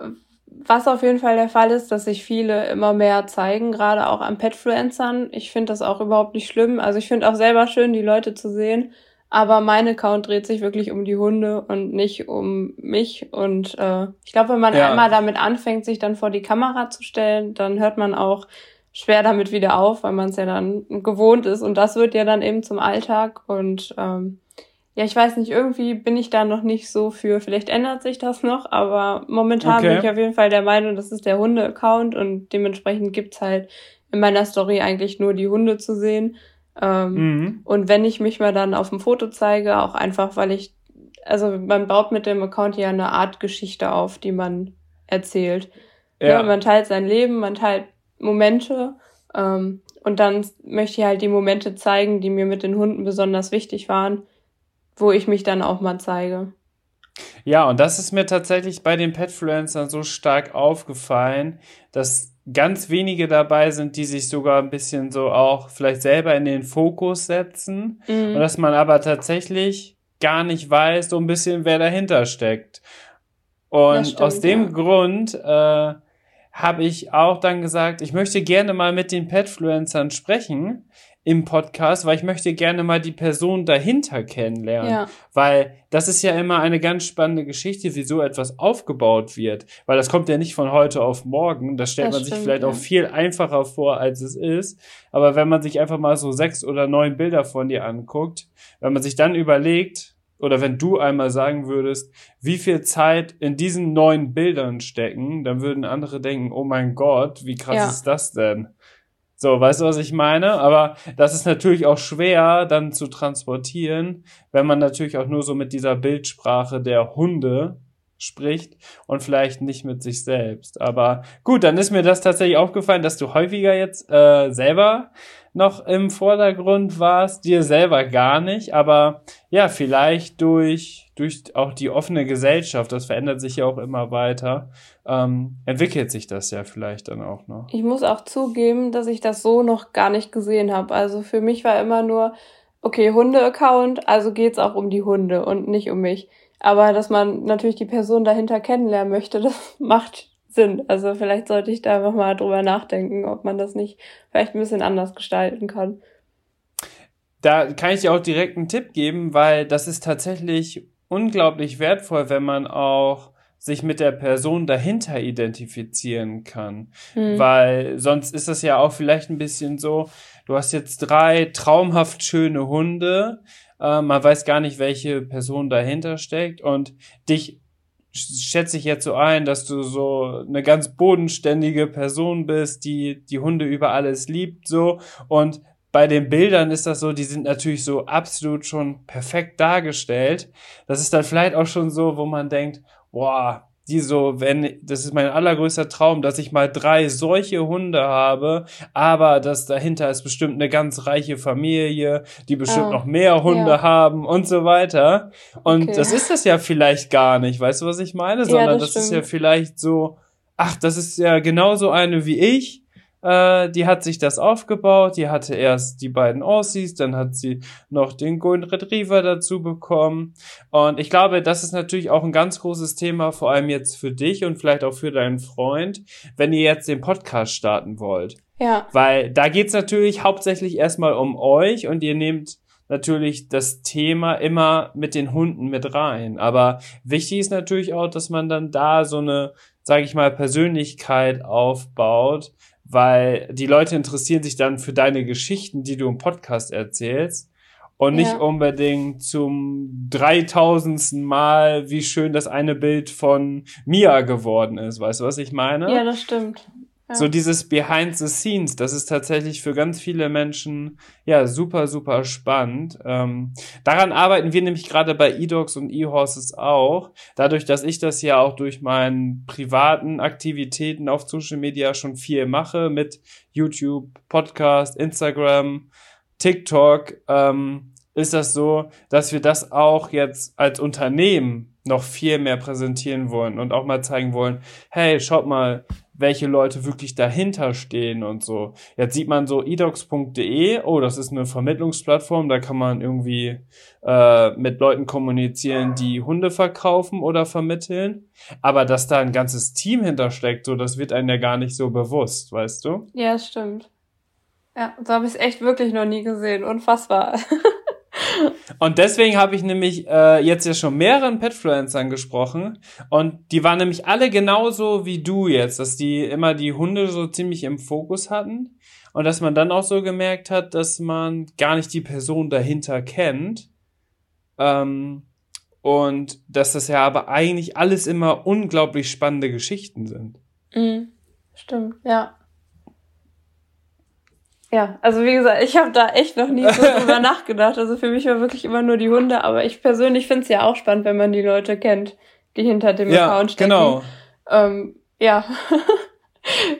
Ähm, was auf jeden Fall der Fall ist, dass sich viele immer mehr zeigen, gerade auch an Petfluencern. Ich finde das auch überhaupt nicht schlimm. Also ich finde auch selber schön, die Leute zu sehen, aber mein Account dreht sich wirklich um die Hunde und nicht um mich. Und äh, ich glaube, wenn man ja. einmal damit anfängt, sich dann vor die Kamera zu stellen, dann hört man auch schwer damit wieder auf, weil man es ja dann gewohnt ist. Und das wird ja dann eben zum Alltag. Und ähm, ja, ich weiß nicht, irgendwie bin ich da noch nicht so für. Vielleicht ändert sich das noch, aber momentan okay. bin ich auf jeden Fall der Meinung, das ist der Hunde-Account und dementsprechend gibt's halt in meiner Story eigentlich nur die Hunde zu sehen. Ähm, mhm. Und wenn ich mich mal dann auf dem Foto zeige, auch einfach, weil ich, also man baut mit dem Account ja eine Art Geschichte auf, die man erzählt. Ja. ja man teilt sein Leben, man teilt Momente ähm, und dann möchte ich halt die Momente zeigen, die mir mit den Hunden besonders wichtig waren, wo ich mich dann auch mal zeige. Ja, und das ist mir tatsächlich bei den Petfluencern so stark aufgefallen, dass ganz wenige dabei sind, die sich sogar ein bisschen so auch vielleicht selber in den Fokus setzen mhm. und dass man aber tatsächlich gar nicht weiß, so ein bisschen, wer dahinter steckt. Und stimmt, aus dem ja. Grund äh, habe ich auch dann gesagt, ich möchte gerne mal mit den Petfluencern sprechen, im Podcast, weil ich möchte gerne mal die Person dahinter kennenlernen. Ja. Weil das ist ja immer eine ganz spannende Geschichte, wie so etwas aufgebaut wird. Weil das kommt ja nicht von heute auf morgen. Das stellt das man stimmt, sich vielleicht ja. auch viel einfacher vor, als es ist. Aber wenn man sich einfach mal so sechs oder neun Bilder von dir anguckt, wenn man sich dann überlegt, oder wenn du einmal sagen würdest, wie viel Zeit in diesen neuen Bildern stecken, dann würden andere denken, oh mein Gott, wie krass ja. ist das denn? So, weißt du, was ich meine? Aber das ist natürlich auch schwer dann zu transportieren, wenn man natürlich auch nur so mit dieser Bildsprache der Hunde spricht und vielleicht nicht mit sich selbst. Aber gut, dann ist mir das tatsächlich aufgefallen, dass du häufiger jetzt äh, selber noch im Vordergrund warst, dir selber gar nicht, aber ja, vielleicht durch, durch auch die offene Gesellschaft, das verändert sich ja auch immer weiter, ähm, entwickelt sich das ja vielleicht dann auch noch. Ich muss auch zugeben, dass ich das so noch gar nicht gesehen habe. Also für mich war immer nur, okay, Hunde-Account, also geht's auch um die Hunde und nicht um mich. Aber dass man natürlich die Person dahinter kennenlernen möchte, das macht sind. Also vielleicht sollte ich da einfach mal drüber nachdenken, ob man das nicht vielleicht ein bisschen anders gestalten kann. Da kann ich dir auch direkt einen Tipp geben, weil das ist tatsächlich unglaublich wertvoll, wenn man auch sich mit der Person dahinter identifizieren kann. Hm. Weil sonst ist das ja auch vielleicht ein bisschen so, du hast jetzt drei traumhaft schöne Hunde, äh, man weiß gar nicht, welche Person dahinter steckt und dich schätze ich jetzt so ein, dass du so eine ganz bodenständige Person bist, die die Hunde über alles liebt, so. Und bei den Bildern ist das so, die sind natürlich so absolut schon perfekt dargestellt. Das ist dann vielleicht auch schon so, wo man denkt, boah, die so, wenn, das ist mein allergrößter Traum, dass ich mal drei solche Hunde habe, aber das dahinter ist bestimmt eine ganz reiche Familie, die bestimmt oh, noch mehr Hunde ja. haben und so weiter. Und okay. das ist das ja vielleicht gar nicht, weißt du, was ich meine? Sondern ja, das, das ist ja vielleicht so, ach, das ist ja genauso eine wie ich äh, die hat sich das aufgebaut. Die hatte erst die beiden Aussies, dann hat sie noch den Golden Retriever dazu bekommen. Und ich glaube, das ist natürlich auch ein ganz großes Thema, vor allem jetzt für dich und vielleicht auch für deinen Freund, wenn ihr jetzt den Podcast starten wollt. Ja. Weil da geht's natürlich hauptsächlich erstmal um euch und ihr nehmt natürlich das Thema immer mit den Hunden mit rein. Aber wichtig ist natürlich auch, dass man dann da so eine, sage ich mal, Persönlichkeit aufbaut, weil die Leute interessieren sich dann für deine Geschichten, die du im Podcast erzählst und nicht ja. unbedingt zum dreitausendsten Mal, wie schön das eine Bild von Mia geworden ist. Weißt du, was ich meine? Ja, das stimmt. So dieses Behind the Scenes, das ist tatsächlich für ganz viele Menschen ja super, super spannend. Ähm, daran arbeiten wir nämlich gerade bei eDogs und eHorses auch. Dadurch, dass ich das ja auch durch meinen privaten Aktivitäten auf Social Media schon viel mache mit YouTube, Podcast, Instagram, TikTok, ähm, ist das so, dass wir das auch jetzt als Unternehmen noch viel mehr präsentieren wollen und auch mal zeigen wollen, hey, schaut mal, welche Leute wirklich dahinter stehen und so. Jetzt sieht man so edocs.de, oh, das ist eine Vermittlungsplattform, da kann man irgendwie äh, mit Leuten kommunizieren, die Hunde verkaufen oder vermitteln. Aber dass da ein ganzes Team hintersteckt, so, das wird einem ja gar nicht so bewusst, weißt du? Ja, stimmt. Ja, so habe ich es echt wirklich noch nie gesehen. Unfassbar. Und deswegen habe ich nämlich äh, jetzt ja schon mehreren Petfluencern gesprochen und die waren nämlich alle genauso wie du jetzt, dass die immer die Hunde so ziemlich im Fokus hatten und dass man dann auch so gemerkt hat, dass man gar nicht die Person dahinter kennt ähm, und dass das ja aber eigentlich alles immer unglaublich spannende Geschichten sind. Mhm. Stimmt, ja. Ja, also wie gesagt, ich habe da echt noch nie so drüber nachgedacht. Also für mich war wirklich immer nur die Hunde, aber ich persönlich finde es ja auch spannend, wenn man die Leute kennt, die hinter dem ja, Account stecken. Genau. Ähm, ja.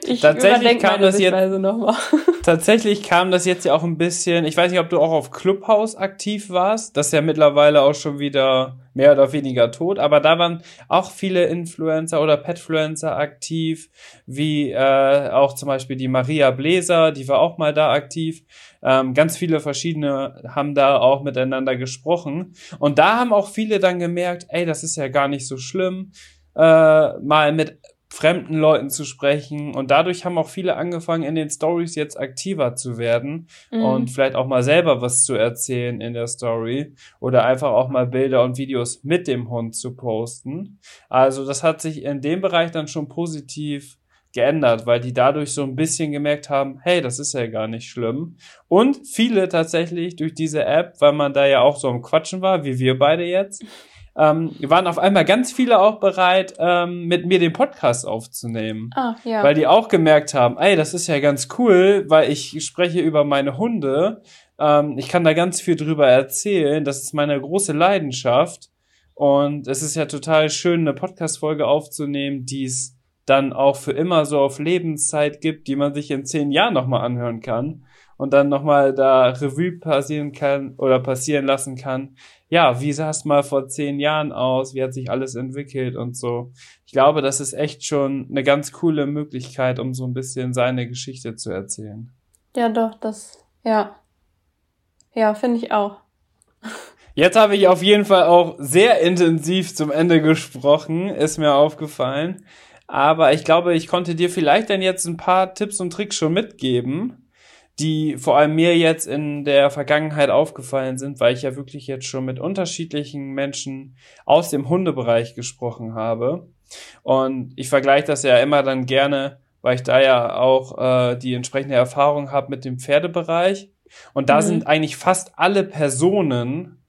ich tatsächlich kam das jetzt tatsächlich kam das jetzt ja auch ein bisschen. Ich weiß nicht, ob du auch auf Clubhouse aktiv warst. Das ist ja mittlerweile auch schon wieder mehr oder weniger tot, aber da waren auch viele Influencer oder Petfluencer aktiv, wie äh, auch zum Beispiel die Maria Bläser, die war auch mal da aktiv. Ähm, ganz viele verschiedene haben da auch miteinander gesprochen und da haben auch viele dann gemerkt, ey, das ist ja gar nicht so schlimm, äh, mal mit fremden Leuten zu sprechen. Und dadurch haben auch viele angefangen, in den Stories jetzt aktiver zu werden mhm. und vielleicht auch mal selber was zu erzählen in der Story oder einfach auch mal Bilder und Videos mit dem Hund zu posten. Also das hat sich in dem Bereich dann schon positiv geändert, weil die dadurch so ein bisschen gemerkt haben, hey, das ist ja gar nicht schlimm. Und viele tatsächlich durch diese App, weil man da ja auch so am Quatschen war, wie wir beide jetzt, ähm, waren auf einmal ganz viele auch bereit, ähm, mit mir den Podcast aufzunehmen. Ah, ja. Weil die auch gemerkt haben, ey, das ist ja ganz cool, weil ich spreche über meine Hunde. Ähm, ich kann da ganz viel drüber erzählen. Das ist meine große Leidenschaft. Und es ist ja total schön, eine Podcast-Folge aufzunehmen, die es dann auch für immer so auf Lebenszeit gibt, die man sich in zehn Jahren nochmal anhören kann und dann nochmal da Revue passieren kann oder passieren lassen kann. Ja, wie sah es mal vor zehn Jahren aus? Wie hat sich alles entwickelt und so? Ich glaube, das ist echt schon eine ganz coole Möglichkeit, um so ein bisschen seine Geschichte zu erzählen. Ja, doch, das, ja. Ja, finde ich auch. Jetzt habe ich auf jeden Fall auch sehr intensiv zum Ende gesprochen, ist mir aufgefallen. Aber ich glaube, ich konnte dir vielleicht dann jetzt ein paar Tipps und Tricks schon mitgeben, die vor allem mir jetzt in der Vergangenheit aufgefallen sind, weil ich ja wirklich jetzt schon mit unterschiedlichen Menschen aus dem Hundebereich gesprochen habe. Und ich vergleiche das ja immer dann gerne, weil ich da ja auch äh, die entsprechende Erfahrung habe mit dem Pferdebereich. Und da mhm. sind eigentlich fast alle Personen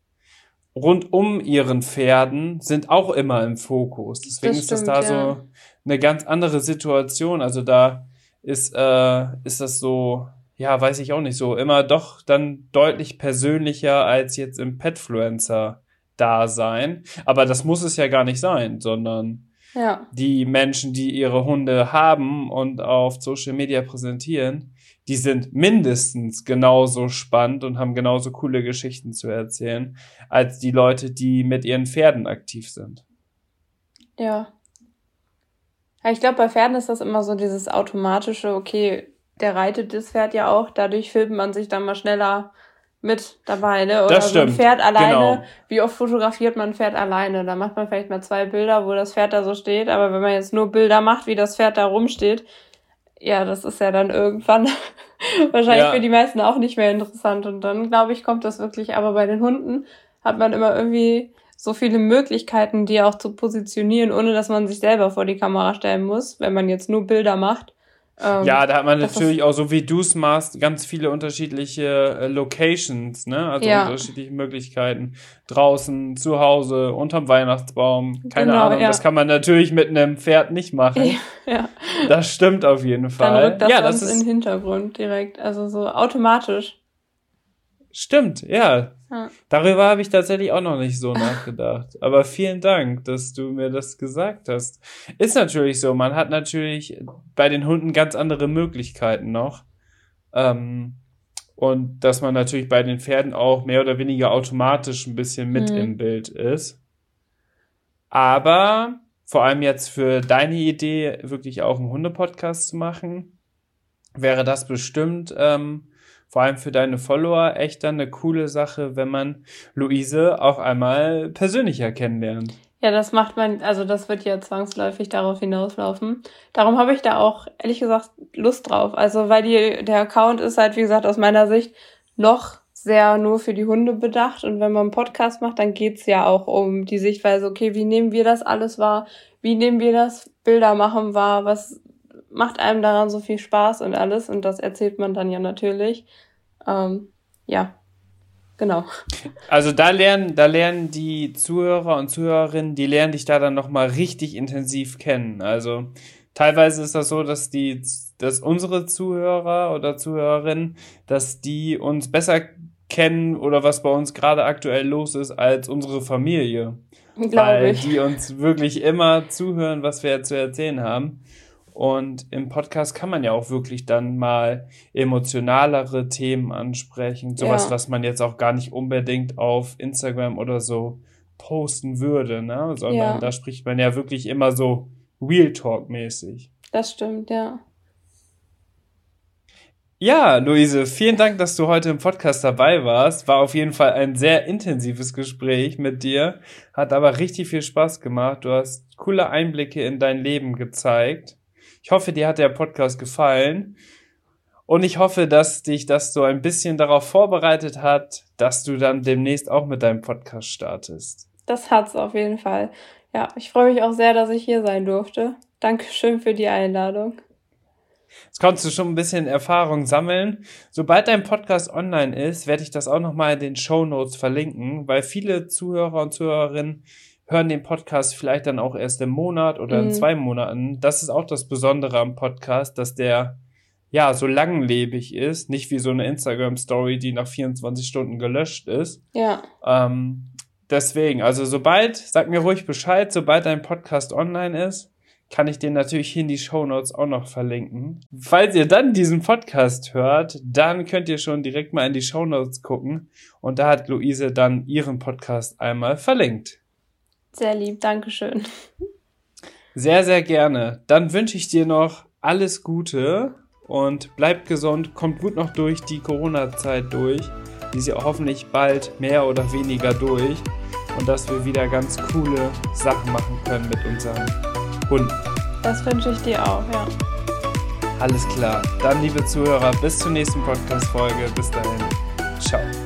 rund um ihren Pferden sind auch immer im Fokus. Deswegen das ist das da ja. so eine ganz andere Situation. Also da ist, äh, ist das so, ja, weiß ich auch nicht so, immer doch dann deutlich persönlicher als jetzt im Petfluencer-Dasein. Aber das muss es ja gar nicht sein, sondern ja. die Menschen, die ihre Hunde haben und auf Social Media präsentieren, die sind mindestens genauso spannend und haben genauso coole Geschichten zu erzählen, als die Leute, die mit ihren Pferden aktiv sind. Ja, ja, ich glaube, bei Pferden ist das immer so dieses automatische, okay, der reitet das Pferd ja auch, dadurch filmt man sich dann mal schneller mit dabei, ne? Oder das stimmt. so ein Pferd alleine. Genau. Wie oft fotografiert man ein Pferd alleine? Da macht man vielleicht mal zwei Bilder, wo das Pferd da so steht, aber wenn man jetzt nur Bilder macht, wie das Pferd da rumsteht, ja, das ist ja dann irgendwann wahrscheinlich ja. für die meisten auch nicht mehr interessant. Und dann, glaube ich, kommt das wirklich, aber bei den Hunden hat man immer irgendwie so viele Möglichkeiten, die auch zu positionieren, ohne dass man sich selber vor die Kamera stellen muss, wenn man jetzt nur Bilder macht. Ähm, ja, da hat man natürlich auch, so wie du es machst, ganz viele unterschiedliche äh, Locations, ne? Also ja. unterschiedliche Möglichkeiten. Draußen, zu Hause, unterm Weihnachtsbaum, keine genau, Ahnung. Ja. Das kann man natürlich mit einem Pferd nicht machen. ja. Das stimmt auf jeden Fall. Dann rückt das ja, das ist in den Hintergrund direkt, also so automatisch. Stimmt, ja. ja. Darüber habe ich tatsächlich auch noch nicht so nachgedacht. Aber vielen Dank, dass du mir das gesagt hast. Ist natürlich so, man hat natürlich bei den Hunden ganz andere Möglichkeiten noch. Ähm, und dass man natürlich bei den Pferden auch mehr oder weniger automatisch ein bisschen mit mhm. im Bild ist. Aber vor allem jetzt für deine Idee, wirklich auch einen Hundepodcast zu machen, wäre das bestimmt ähm, vor allem für deine Follower echt dann eine coole Sache, wenn man Luise auch einmal persönlicher kennenlernt. Ja, das macht man, also das wird ja zwangsläufig darauf hinauslaufen. Darum habe ich da auch ehrlich gesagt Lust drauf. Also weil die, der Account ist halt, wie gesagt, aus meiner Sicht noch sehr nur für die Hunde bedacht. Und wenn man einen Podcast macht, dann geht's ja auch um die Sichtweise, okay, wie nehmen wir das alles wahr? Wie nehmen wir das Bilder machen wahr? Was macht einem daran so viel Spaß und alles und das erzählt man dann ja natürlich. Ähm, ja, genau. Also da lernen, da lernen die Zuhörer und Zuhörerinnen, die lernen dich da dann nochmal richtig intensiv kennen. Also teilweise ist das so, dass die, dass unsere Zuhörer oder Zuhörerinnen, dass die uns besser kennen oder was bei uns gerade aktuell los ist als unsere Familie. Glaube Weil ich. die uns wirklich immer zuhören, was wir zu erzählen haben. Und im Podcast kann man ja auch wirklich dann mal emotionalere Themen ansprechen. Sowas, ja. was man jetzt auch gar nicht unbedingt auf Instagram oder so posten würde, ne? Sondern ja. da spricht man ja wirklich immer so Real Talk-mäßig. Das stimmt, ja. Ja, Luise, vielen Dank, dass du heute im Podcast dabei warst. War auf jeden Fall ein sehr intensives Gespräch mit dir. Hat aber richtig viel Spaß gemacht. Du hast coole Einblicke in dein Leben gezeigt. Ich hoffe, dir hat der Podcast gefallen. Und ich hoffe, dass dich das so ein bisschen darauf vorbereitet hat, dass du dann demnächst auch mit deinem Podcast startest. Das hat's auf jeden Fall. Ja, ich freue mich auch sehr, dass ich hier sein durfte. Dankeschön für die Einladung. Jetzt konntest du schon ein bisschen Erfahrung sammeln. Sobald dein Podcast online ist, werde ich das auch nochmal in den Show Notes verlinken, weil viele Zuhörer und Zuhörerinnen hören den Podcast vielleicht dann auch erst im Monat oder in mhm. zwei Monaten. Das ist auch das Besondere am Podcast, dass der ja so langlebig ist, nicht wie so eine Instagram Story, die nach 24 Stunden gelöscht ist. Ja. Ähm, deswegen, also sobald, sag mir ruhig Bescheid, sobald dein Podcast online ist, kann ich den natürlich hier in die Show Notes auch noch verlinken. Falls ihr dann diesen Podcast hört, dann könnt ihr schon direkt mal in die Show Notes gucken und da hat Luise dann ihren Podcast einmal verlinkt. Sehr lieb, Dankeschön. Sehr, sehr gerne. Dann wünsche ich dir noch alles Gute und bleibt gesund, kommt gut noch durch die Corona-Zeit durch, die sie hoffentlich bald mehr oder weniger durch und dass wir wieder ganz coole Sachen machen können mit unseren Hunden. Das wünsche ich dir auch, ja. Alles klar. Dann, liebe Zuhörer, bis zur nächsten Podcast-Folge. Bis dahin. Ciao.